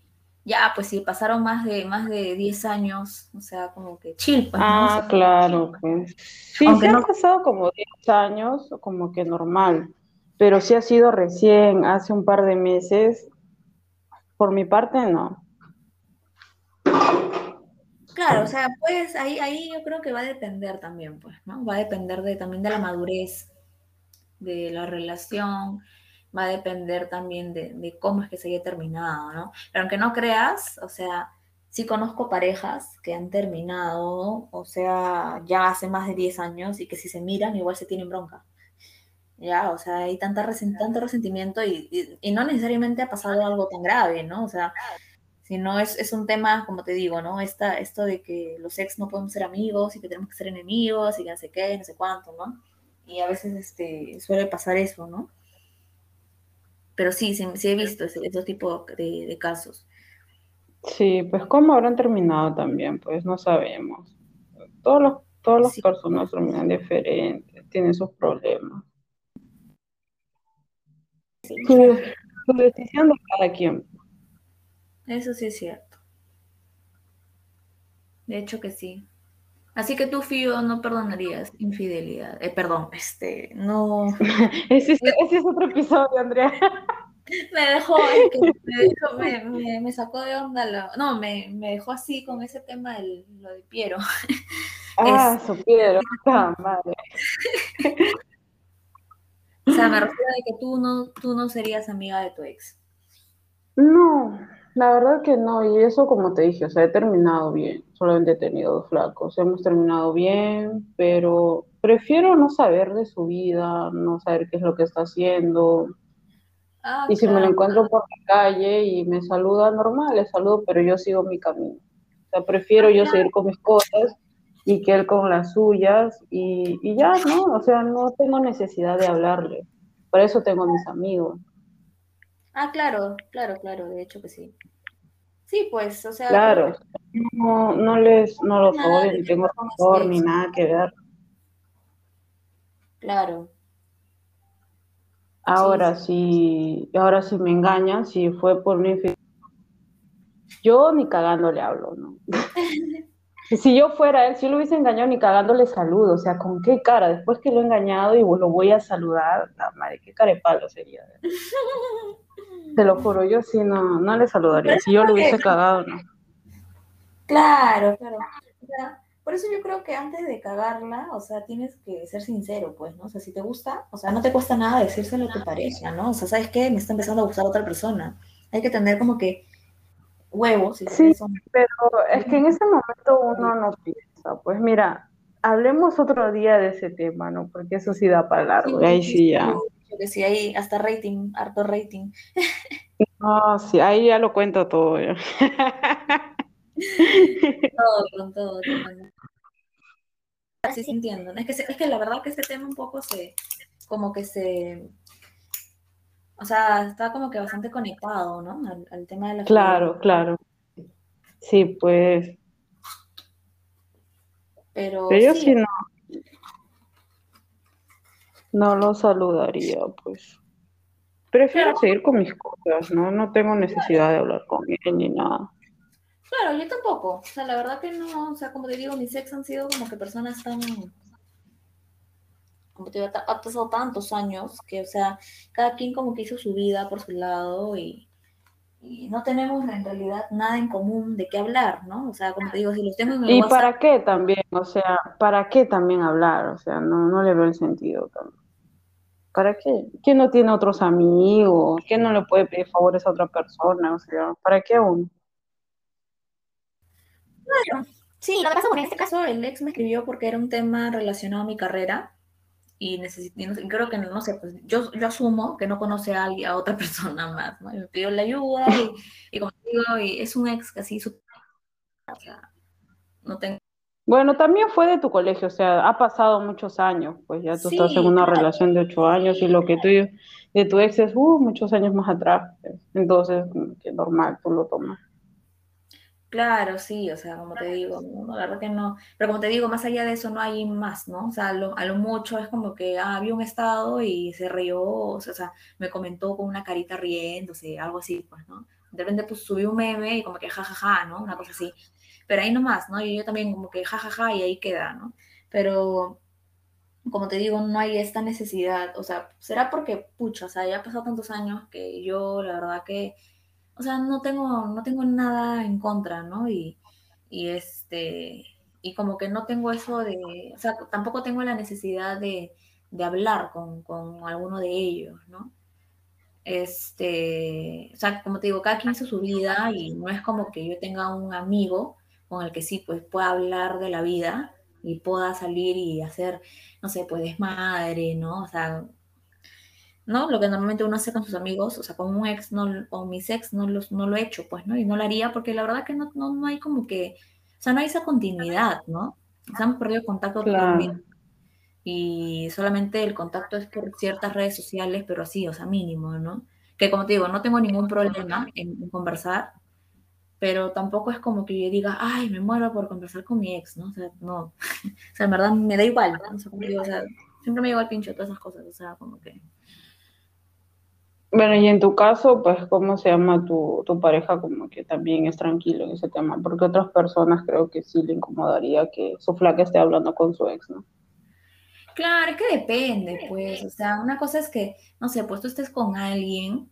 Speaker 3: ya, pues si pasaron más de, más de 10 años, o sea, como que chill, pues,
Speaker 2: Ah, claro, pues. Sí, Aunque no... han pasado como 10 años, como que normal, pero si ha sido recién, hace un par de meses, por mi parte, no.
Speaker 3: Claro, o sea, pues ahí, ahí yo creo que va a depender también, pues, ¿no? Va a depender de, también de la madurez de la relación, va a depender también de, cómo es que se haya terminado, ¿no? Pero aunque no creas, o sea, sí conozco parejas que han terminado, o sea, ya hace más de 10 años y que si se miran igual se tienen bronca. Ya, o sea, hay tanta tanto resentimiento y, no necesariamente ha pasado algo tan grave, ¿no? O sea, sino es, es un tema, como te digo, ¿no? Esta, esto de que los ex no podemos ser amigos y que tenemos que ser enemigos y que no sé qué, no sé cuánto, ¿no? Y a veces este, suele pasar eso, ¿no? Pero sí, sí, he visto ese, ese tipo de, de, casos.
Speaker 2: Sí, pues cómo habrán terminado también, pues no sabemos. Todos los, todas las personas terminan diferentes, tienen sus problemas. Sí, su, decisión de cada quien.
Speaker 3: Eso sí es cierto. De hecho que sí. Así que tú, Fío, no perdonarías infidelidad. Eh, perdón, este, no.
Speaker 2: ese, es, ese, es, otro episodio, Andrea.
Speaker 3: me dejó, me, me, me, sacó de onda, lo, no, me, me, dejó así con ese tema de lo de Piero.
Speaker 2: Ah, su Piero, ah, madre.
Speaker 3: o sea, me refiero a que tú no, tú no serías amiga de tu ex.
Speaker 2: No, la verdad que no, y eso como te dije, o sea, he terminado bien, solamente he tenido dos flacos, hemos terminado bien, pero prefiero no saber de su vida, no saber qué es lo que está haciendo. Ah, y si me lo encuentro por la calle y me saluda normal, le saludo, pero yo sigo mi camino. O sea, prefiero yo seguir con mis cosas y que él con las suyas y, y ya, ¿no? O sea, no tengo necesidad de hablarle. Por eso tengo a mis amigos.
Speaker 3: Ah, claro, claro, claro, de hecho que sí. Sí, pues, o sea.
Speaker 2: Claro, no, no les, no los odio, ni tengo
Speaker 3: este
Speaker 2: ni nada que ver.
Speaker 3: Claro.
Speaker 2: Ahora si, ahora si me engañan, si fue por infidelidad, yo ni cagando le hablo, ¿no? Si yo fuera él, si lo hubiese engañado, ni cagando le saludo, o sea, ¿con qué cara? Después que lo he engañado y lo voy a saludar, la madre, qué cara de palo sería. Te lo juro, yo sí no, no le saludaría. Si yo lo hubiese cagado, no.
Speaker 3: Claro, claro. O sea, por eso yo creo que antes de cagarla, o sea, tienes que ser sincero, pues, ¿no? O sea, si te gusta, o sea, no te cuesta nada decírselo a tu pareja, ¿no? O sea, ¿sabes qué? Me está empezando a gustar otra persona. Hay que tener como que huevos. y
Speaker 2: Sí.
Speaker 3: son-
Speaker 2: Pero es que en ese momento uno no piensa. Pues mira, hablemos otro día de ese tema, ¿no? Porque eso sí da para largo. Ahí sí ya.
Speaker 3: Yo que sí, hay hasta rating, harto rating.
Speaker 2: No, sí, ahí ya lo cuento todo.
Speaker 3: Todo, con todo. todo. Sí, sí entiendo. Es que, se- es que la verdad que este tema un poco se, como que se, o sea, está como que bastante conectado, ¿no? Al, al tema de la
Speaker 2: Claro, claro. Sí, pues.
Speaker 3: Pero,
Speaker 2: Pero yo
Speaker 3: sí
Speaker 2: no. No lo saludaría, pues. Prefiero
Speaker 3: Claro.
Speaker 2: seguir con mis cosas, ¿no? No tengo necesidad de hablar con él ni nada.
Speaker 3: claro, yo tampoco. O sea, la verdad que no, o sea, como te digo, mis ex han sido como que personas tan, como te digo, ha pasado tantos años que, o sea, cada quien como que hizo su vida por su lado y, y no tenemos en realidad nada en común de qué hablar, ¿no? O sea, como te digo, si los tengo en el
Speaker 2: ¿Y
Speaker 3: WhatsApp,
Speaker 2: para qué también? O sea, ¿para qué también hablar? O sea, no, no le veo el sentido también. ¿Para qué? ¿Quién no tiene otros amigos? ¿Quién no le puede pedir favores a otra persona? ¿para qué uno?
Speaker 3: Sí, lo que pasa con este caso, el ex me escribió porque era un tema relacionado a mi carrera y, y creo que, no sé, pues yo, yo asumo que no conoce a, alguien- a otra persona más, ¿no? Y me pidió la ayuda y, y como y es un ex casi. O sea, no tengo...
Speaker 2: Bueno, también fue de tu colegio, o sea, ha pasado muchos años, pues ya tú estás en una
Speaker 3: claro.
Speaker 2: relación de ocho años y lo que tú de tu ex es uh, muchos años más atrás, pues. entonces como que normal, tú lo tomas.
Speaker 3: Claro, sí, o sea, como te digo, no, la verdad que no, pero como te digo, más allá de eso no hay más, ¿no? O sea, lo- a lo mucho es como que ah, había un estado y se rió, o sea, o sea, me comentó con una carita riéndose, algo así, pues, ¿no? De repente pues subí un meme y como que jajaja, ¿no? Una cosa así, pero ahí nomás, ¿no? Y yo también como que jajaja y ahí queda, ¿no? Pero como te digo, no hay esta necesidad, o sea, será porque, pucha, o sea, ya ha pasado tantos años que yo, la verdad que o sea, no tengo, no tengo nada en contra, ¿no? Y, y este, y como que no tengo eso de, o sea, tampoco tengo la necesidad de, de hablar con, con alguno de ellos, ¿no? Este, o sea, como te digo, cada quien hizo su vida y no es como que yo tenga un amigo con el que sí, pues pueda hablar de la vida y pueda salir y hacer, no sé, pues desmadre, ¿no? O sea, ¿no? Lo que normalmente uno hace con sus amigos, o sea, con un ex, no, con mis ex no, los, no lo he hecho, pues, ¿no? Y no lo haría porque la verdad que no, no, no hay como que, o sea, no hay esa continuidad, ¿no? O sea, hemos perdido contacto
Speaker 2: Claro.
Speaker 3: totalmente y solamente el contacto es por ciertas redes sociales, pero así, o sea, mínimo, ¿no? Que como te digo, no tengo ningún problema en, en conversar, pero tampoco es como que yo diga, ay, me muero por conversar con mi ex, ¿no? O sea, no, o sea, en verdad me da igual, ¿no? O sea, como digo, o sea, siempre me llevo al pincho todas esas cosas, o sea, como que...
Speaker 2: Bueno, y en tu caso, pues, ¿cómo se llama tu, tu pareja? Como que también es tranquilo en ese tema, porque otras personas creo que sí le incomodaría que su flaca esté hablando con su ex, ¿no?
Speaker 3: Claro, es que depende, pues, o sea, una cosa es que, no sé, pues tú estés con alguien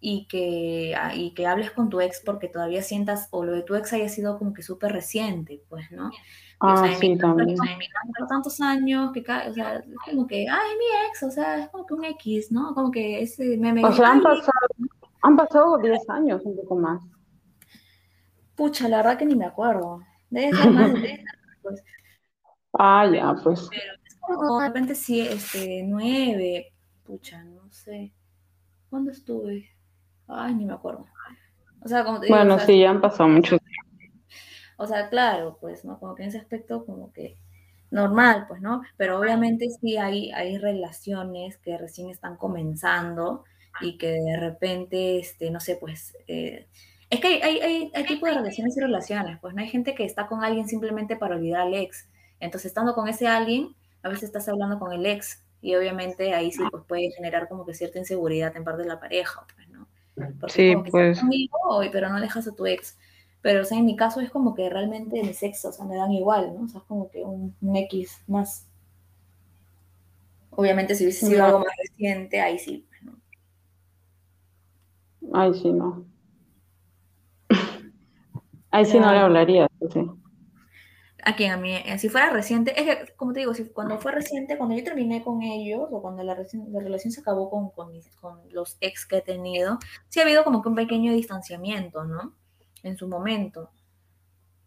Speaker 3: y que, ah, y que hables con tu ex porque todavía sientas, o lo de tu ex haya sido como que súper reciente, pues, ¿no?
Speaker 2: Ah,
Speaker 3: o sea, en mi
Speaker 2: sí, también.
Speaker 3: mi tantos años, que, o sea, es como que, ay, mi ex, o sea, es como que un X, ¿no? Como que ese meme,
Speaker 2: O sea, han pasado, han pasado 10 años, un poco más.
Speaker 3: pucha, la verdad que ni me acuerdo, debe ser más de 10 pues,
Speaker 2: Ah, ya, pues.
Speaker 3: como de repente sí, este, nueve, pucha, no sé, ¿cuándo estuve? Ay, ni me acuerdo. O sea, como te digo,
Speaker 2: Bueno,
Speaker 3: o sea,
Speaker 2: sí, ya han pasado muchos.
Speaker 3: O sea, claro, pues, ¿no? Como que en ese aspecto, como que normal, pues, ¿no? Pero obviamente sí hay, hay relaciones que recién están comenzando y que de repente, este, no sé, pues, eh, Es que hay, hay, hay, hay tipos de relaciones y relaciones, pues no hay gente que está con alguien simplemente para olvidar al ex. Entonces, estando con ese alguien, a veces estás hablando con el ex y obviamente ahí sí pues puede generar como que cierta inseguridad en parte de la pareja, pues, ¿no? Porque
Speaker 2: Sí,
Speaker 3: como que
Speaker 2: pues.
Speaker 3: estás conmigo, hoy, pero no dejas a tu ex. Pero, o sea, en mi caso es como que realmente mis ex, o sea, me dan igual, ¿no? O sea, es como que un, un X más. Obviamente, si hubiese sido
Speaker 2: No.
Speaker 3: algo más reciente, ahí sí, pues, ¿no?
Speaker 2: Ay, sí, no. Ahí sí no le hablaría, sí.
Speaker 3: ¿A quién? A mí, eh, si fuera reciente, es que, como te digo, si, cuando fue reciente, cuando yo terminé con ellos, o cuando la, la relación se acabó con, con, mis- con los ex que he tenido, sí ha habido como que un pequeño distanciamiento, ¿no? En su momento.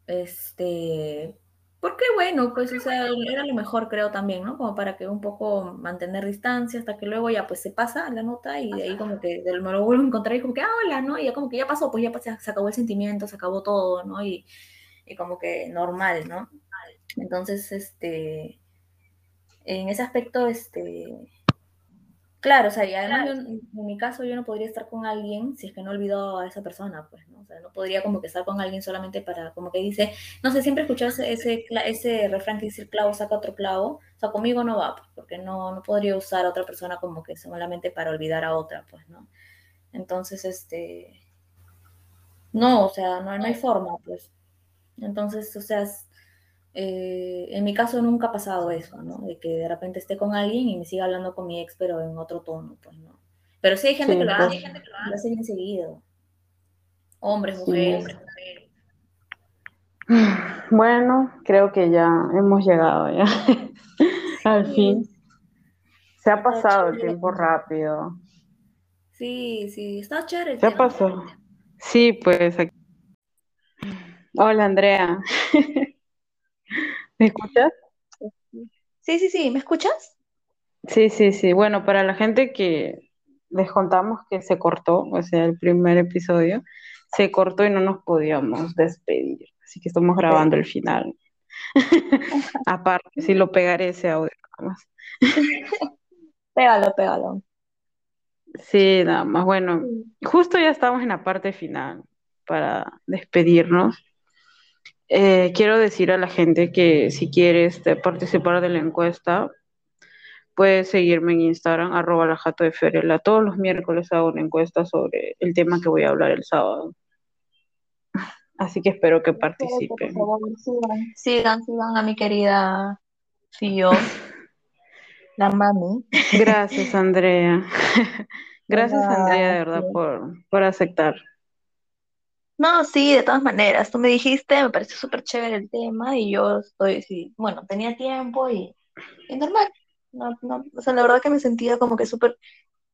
Speaker 3: Este, porque bueno, pues, o sea, era lo mejor, creo también, ¿no? Como para que un poco mantener distancia hasta que luego ya, pues, se pasa la nota y de ahí como que me lo vuelvo a encontrar y como que, ah, hola, ¿no? Y ya como que ya pasó, pues ya se acabó el sentimiento, se acabó todo, ¿no? Y, y como que normal, ¿no? Entonces, este, en ese aspecto, este, claro, o sea, y además yo, en mi caso yo no podría estar con alguien si es que no olvido a esa persona, pues, ¿no? O sea, no podría como que estar con alguien solamente para, como que dice, no sé, siempre escuché ese, ese, refrán que dice el clavo saca otro clavo, o sea, conmigo no va, pues, porque no, no podría usar a otra persona como que solamente para olvidar a otra, pues, ¿no? Entonces, este, no, o sea, no, no hay forma, pues. Entonces, o sea, eh, en mi caso nunca ha pasado eso, ¿no? De que de repente esté con alguien y me siga hablando con mi ex, pero en otro tono, pues no. Pero sí hay gente
Speaker 2: Sí,
Speaker 3: que lo
Speaker 2: pues.
Speaker 3: hace, hay gente que lo hace bien seguido. Hombres,
Speaker 2: Sí.
Speaker 3: mujeres.
Speaker 2: Bueno, creo que ya hemos llegado ya. Al fin. Se ha pasado el tiempo rápido.
Speaker 3: Sí, sí, está chévere
Speaker 2: Se ha pasado. Sí, pues. aquí- Hola, Andrea. ¿Me escuchas?
Speaker 5: Sí, sí, sí, ¿me escuchas?
Speaker 2: Sí, sí, sí. Bueno, para la gente que les contamos que se cortó, o sea, el primer episodio, se cortó y no nos podíamos despedir. Así que estamos grabando el final. Aparte, sí lo pegaré ese audio. nada más.
Speaker 5: Pégalo, pégalo.
Speaker 2: Sí, nada más. Bueno, justo ya estamos en la parte final para despedirnos. Eh, quiero decir a la gente que si quieres este, participar de la encuesta, puedes seguirme en Instagram, arroba la jato de Ferela. Todos los miércoles hago una encuesta sobre el tema que voy a hablar el sábado. Así que espero que participen.
Speaker 5: favor, sigan, sigan, sigan a mi querida Fio, la mami.
Speaker 2: Gracias, Andrea. Gracias, Andrea, de verdad, por, por aceptar.
Speaker 5: No, sí, de todas maneras, tú me dijiste, me pareció súper chévere el tema y yo estoy, sí, bueno, tenía tiempo y, y normal. No, no, o sea, la verdad que me sentía como que súper,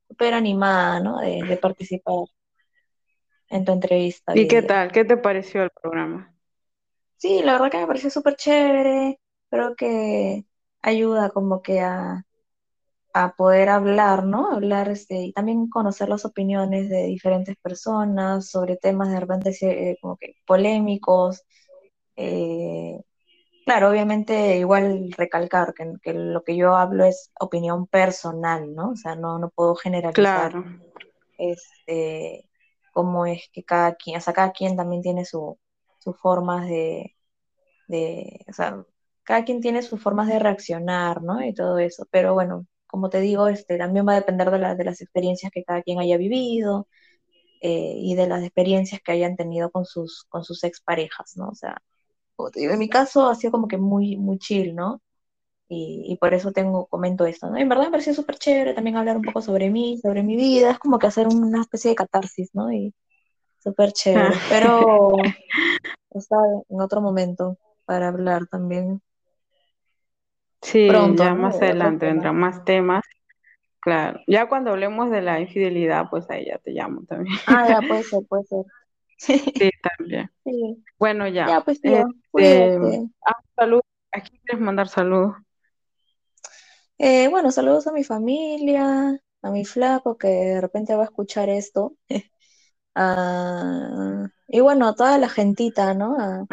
Speaker 5: súper animada, ¿no? De, de participar en tu entrevista
Speaker 2: ¿Y qué tal? ¿Qué te pareció el programa?
Speaker 5: Sí, la verdad que me pareció súper chévere. Creo que ayuda como que a, a poder hablar, ¿no? Hablar este, y también conocer las opiniones de diferentes personas sobre temas de repente eh, como que polémicos. Eh, claro, obviamente igual recalcar que, que lo que yo hablo es opinión personal, ¿no? O sea, no, no puedo generalizar
Speaker 2: Claro,
Speaker 5: este, cómo es que cada quien, o sea, cada quien también tiene su, sus formas de, de, o sea, cada quien tiene sus formas de reaccionar, ¿no? Y todo eso. Pero bueno, como te digo, este, también va a depender de, la- de las experiencias que cada quien haya vivido eh, y de las experiencias que hayan tenido con sus, con sus exparejas, ¿no? O sea, como te digo, en mi caso ha sido como que muy, muy chill, ¿no? Y, y por eso tengo, comento esto, ¿no? Y en verdad me pareció súper chévere también hablar un poco sobre mí, sobre mi vida, es como que hacer una especie de catarsis, ¿no? Y súper chévere.
Speaker 2: Ah.
Speaker 5: Pero está en otro momento para hablar también
Speaker 2: sí,
Speaker 5: pronto,
Speaker 2: ya más adelante vendrán más temas. Claro, ya cuando hablemos de la infidelidad, pues ahí ya te llamo también.
Speaker 5: Ah, ya, puede ser, puede ser.
Speaker 2: Sí, también.
Speaker 5: Sí.
Speaker 2: Bueno, ya.
Speaker 5: Ya, pues tío,
Speaker 2: Este, ah, salud. ¿A quién quieres mandar saludos?
Speaker 5: Eh, bueno, saludos a mi familia, a mi flaco que de repente va a escuchar esto. Ah, y bueno, a toda la gentita, ¿no? A,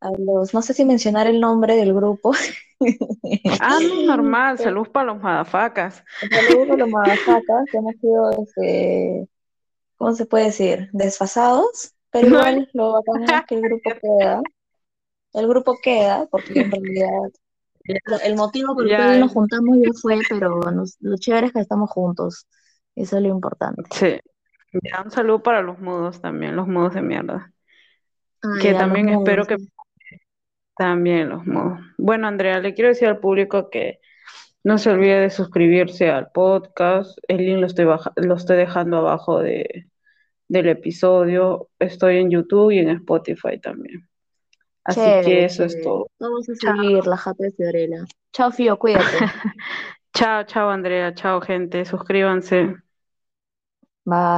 Speaker 5: a los, no sé si mencionar el nombre del grupo.
Speaker 2: Ah, no, normal. Saludos para los madafacas.
Speaker 5: Saludos a los madafacas que hemos sido, este, ¿cómo se puede decir? Desfasados
Speaker 3: Pero igual lo bacán es que el grupo queda. El grupo queda, porque en realidad el motivo por el
Speaker 2: Ya,
Speaker 3: cual nos juntamos ya fue, pero nos- lo chévere es que estamos juntos. Eso es lo importante.
Speaker 2: sí. Un saludo para los mudos también, los mudos de mierda.
Speaker 3: Ah,
Speaker 2: Que
Speaker 3: ya,
Speaker 2: también espero que también los mudos. Bueno, Andrea, le quiero decir al público que no se olvide de suscribirse al podcast. El link lo estoy baja- lo estoy dejando abajo de, del episodio. Estoy en YouTube y en Spotify también. Así que
Speaker 3: Chévere,
Speaker 2: eso es todo.
Speaker 3: Vamos a seguir la jata de Fiorella. Chao, Fío, cuídate.
Speaker 2: Chao, chao, Andrea. Chao, gente. Suscríbanse.
Speaker 3: Bye.